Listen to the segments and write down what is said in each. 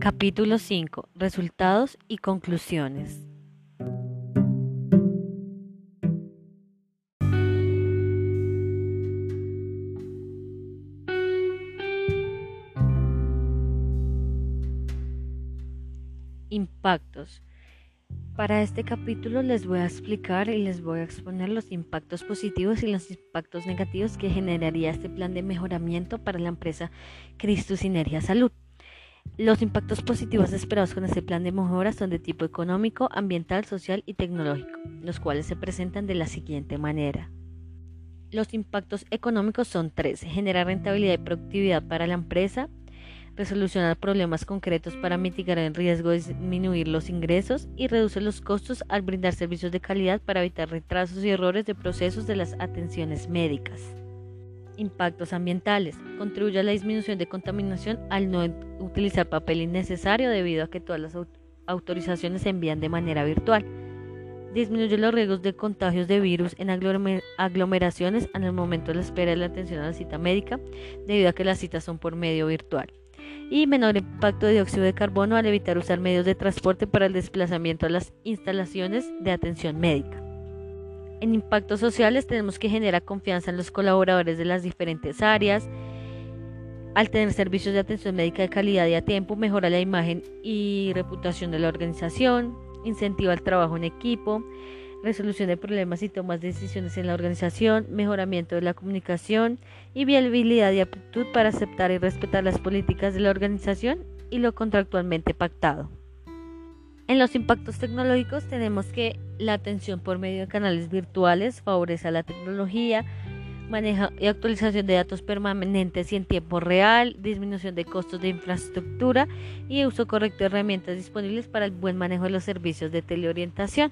Capítulo 5. Resultados y conclusiones. Impactos. Para este capítulo les voy a explicar y les voy a exponer los impactos positivos y los impactos negativos que generaría este plan de mejoramiento para la empresa Cristo Sinergia Salud. Los impactos positivos esperados con este plan de mejora son de tipo económico, ambiental, social y tecnológico, los cuales se presentan de la siguiente manera. Los impactos económicos son tres, generar rentabilidad y productividad para la empresa, resolucionar problemas concretos para mitigar el riesgo disminuir los ingresos y reducir los costos al brindar servicios de calidad para evitar retrasos y errores de procesos de las atenciones médicas. Impactos ambientales. Contribuye a la disminución de contaminación al no utilizar papel innecesario debido a que todas las autorizaciones se envían de manera virtual. Disminuye los riesgos de contagios de virus en aglomeraciones en el momento de la espera de la atención a la cita médica debido a que las citas son por medio virtual. Y menor impacto de dióxido de carbono al evitar usar medios de transporte para el desplazamiento a las instalaciones de atención médica. En impactos sociales tenemos que generar confianza en los colaboradores de las diferentes áreas. Al tener servicios de atención médica de calidad y a tiempo, mejora la imagen y reputación de la organización, incentiva el trabajo en equipo, resolución de problemas y tomas de decisiones en la organización, mejoramiento de la comunicación y viabilidad y aptitud para aceptar y respetar las políticas de la organización y lo contractualmente pactado. En los impactos tecnológicos tenemos que la atención por medio de canales virtuales favorece a la tecnología, maneja y actualización de datos permanentes y en tiempo real, disminución de costos de infraestructura y uso correcto de herramientas disponibles para el buen manejo de los servicios de teleorientación.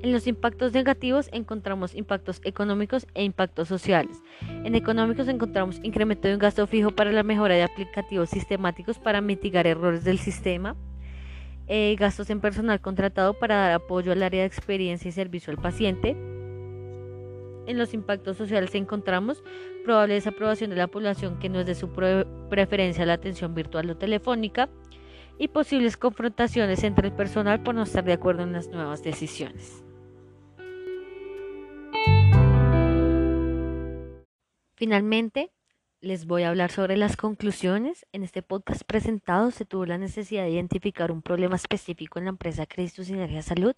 En los impactos negativos encontramos impactos económicos e impactos sociales. En económicos encontramos incremento de un gasto fijo para la mejora de aplicativos sistemáticos para mitigar errores del sistema, eh, gastos en personal contratado para dar apoyo al área de experiencia y servicio al paciente. En los impactos sociales encontramos probable desaprobación de la población que no es de su preferencia la atención virtual o telefónica y posibles confrontaciones entre el personal por no estar de acuerdo en las nuevas decisiones. Finalmente, les voy a hablar sobre las conclusiones. En este podcast presentado se tuvo la necesidad de identificar un problema específico en la empresa Cristo Sinergia Salud,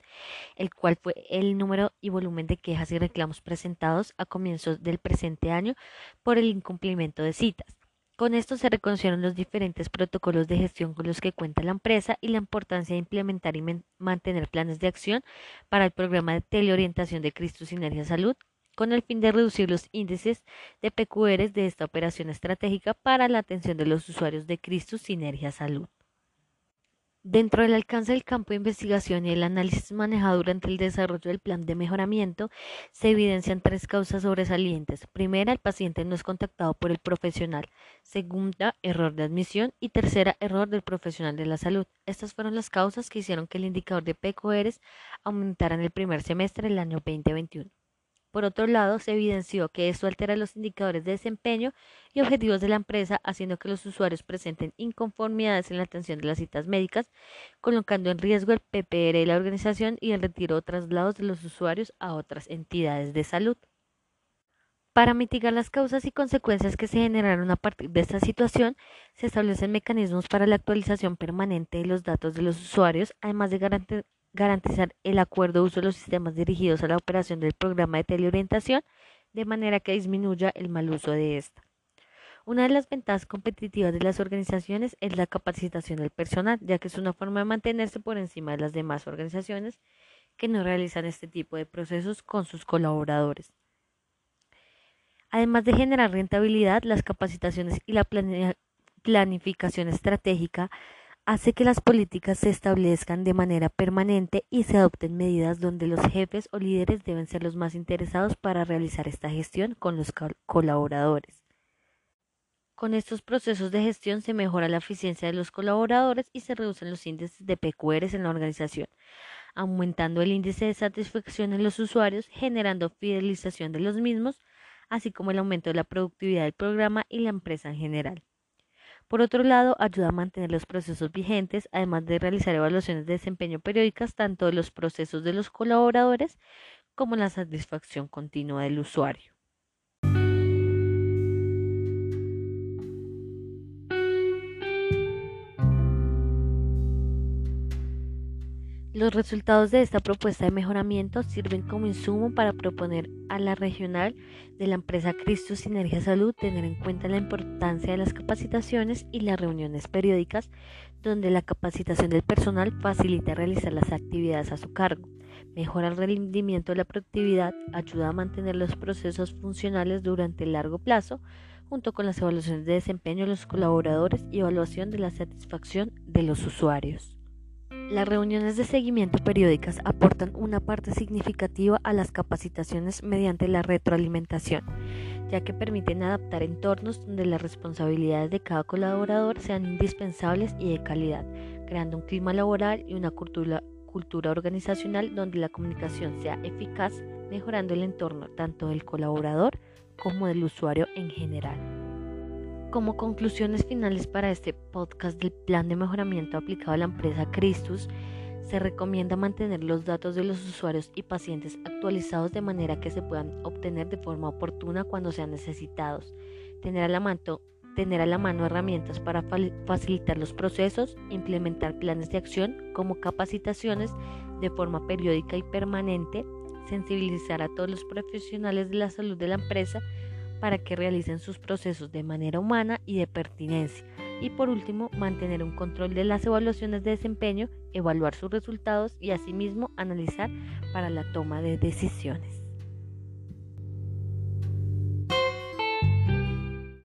el cual fue el número y volumen de quejas y reclamos presentados a comienzos del presente año por el incumplimiento de citas. Con esto se reconocieron los diferentes protocolos de gestión con los que cuenta la empresa y la importancia de implementar y mantener planes de acción para el programa de teleorientación de Cristo Sinergia Salud con el fin de reducir los índices de PQRs de esta operación estratégica para la atención de los usuarios de Cristo Sinergia Salud. Dentro del alcance del campo de investigación y el análisis manejado durante el desarrollo del plan de mejoramiento, se evidencian tres causas sobresalientes. Primera, el paciente no es contactado por el profesional. Segunda, error de admisión. Y tercera, error del profesional de la salud. Estas fueron las causas que hicieron que el indicador de PQRs aumentara en el primer semestre del año 2021. Por otro lado, se evidenció que esto altera los indicadores de desempeño y objetivos de la empresa, haciendo que los usuarios presenten inconformidades en la atención de las citas médicas, colocando en riesgo el PPR de la organización y el retiro o traslados de los usuarios a otras entidades de salud. Para mitigar las causas y consecuencias que se generaron a partir de esta situación, se establecen mecanismos para la actualización permanente de los datos de los usuarios, además de garantizar el acuerdo de uso de los sistemas dirigidos a la operación del programa de teleorientación de manera que disminuya el mal uso de esta. Una de las ventajas competitivas de las organizaciones es la capacitación del personal, ya que es una forma de mantenerse por encima de las demás organizaciones que no realizan este tipo de procesos con sus colaboradores. Además de generar rentabilidad, las capacitaciones y la planificación estratégica hace que las políticas se establezcan de manera permanente y se adopten medidas donde los jefes o líderes deben ser los más interesados para realizar esta gestión con los colaboradores. Con estos procesos de gestión se mejora la eficiencia de los colaboradores y se reducen los índices de PQRs en la organización, aumentando el índice de satisfacción en los usuarios, generando fidelización de los mismos, así como el aumento de la productividad del programa y la empresa en general. Por otro lado, ayuda a mantener los procesos vigentes, además de realizar evaluaciones de desempeño periódicas tanto de los procesos de los colaboradores como la satisfacción continua del usuario. Los resultados de esta propuesta de mejoramiento sirven como insumo para proponer a la regional de la empresa Cristo Sinergia Salud tener en cuenta la importancia de las capacitaciones y las reuniones periódicas donde la capacitación del personal facilita realizar las actividades a su cargo, mejora el rendimiento de la productividad, ayuda a mantener los procesos funcionales durante el largo plazo, junto con las evaluaciones de desempeño de los colaboradores y evaluación de la satisfacción de los usuarios. Las reuniones de seguimiento periódicas aportan una parte significativa a las capacitaciones mediante la retroalimentación, ya que permiten adaptar entornos donde las responsabilidades de cada colaborador sean indispensables y de calidad, creando un clima laboral y una cultura, cultura organizacional donde la comunicación sea eficaz, mejorando el entorno tanto del colaborador como del usuario en general. Como conclusiones finales para este podcast del plan de mejoramiento aplicado a la empresa Christus, se recomienda mantener los datos de los usuarios y pacientes actualizados de manera que se puedan obtener de forma oportuna cuando sean necesitados, tener a la mano, tener a la mano herramientas para facilitar los procesos, implementar planes de acción como capacitaciones de forma periódica y permanente, sensibilizar a todos los profesionales de la salud de la empresa, para que realicen sus procesos de manera humana y de pertinencia. Y por último, mantener un control de las evaluaciones de desempeño, evaluar sus resultados y asimismo analizar para la toma de decisiones.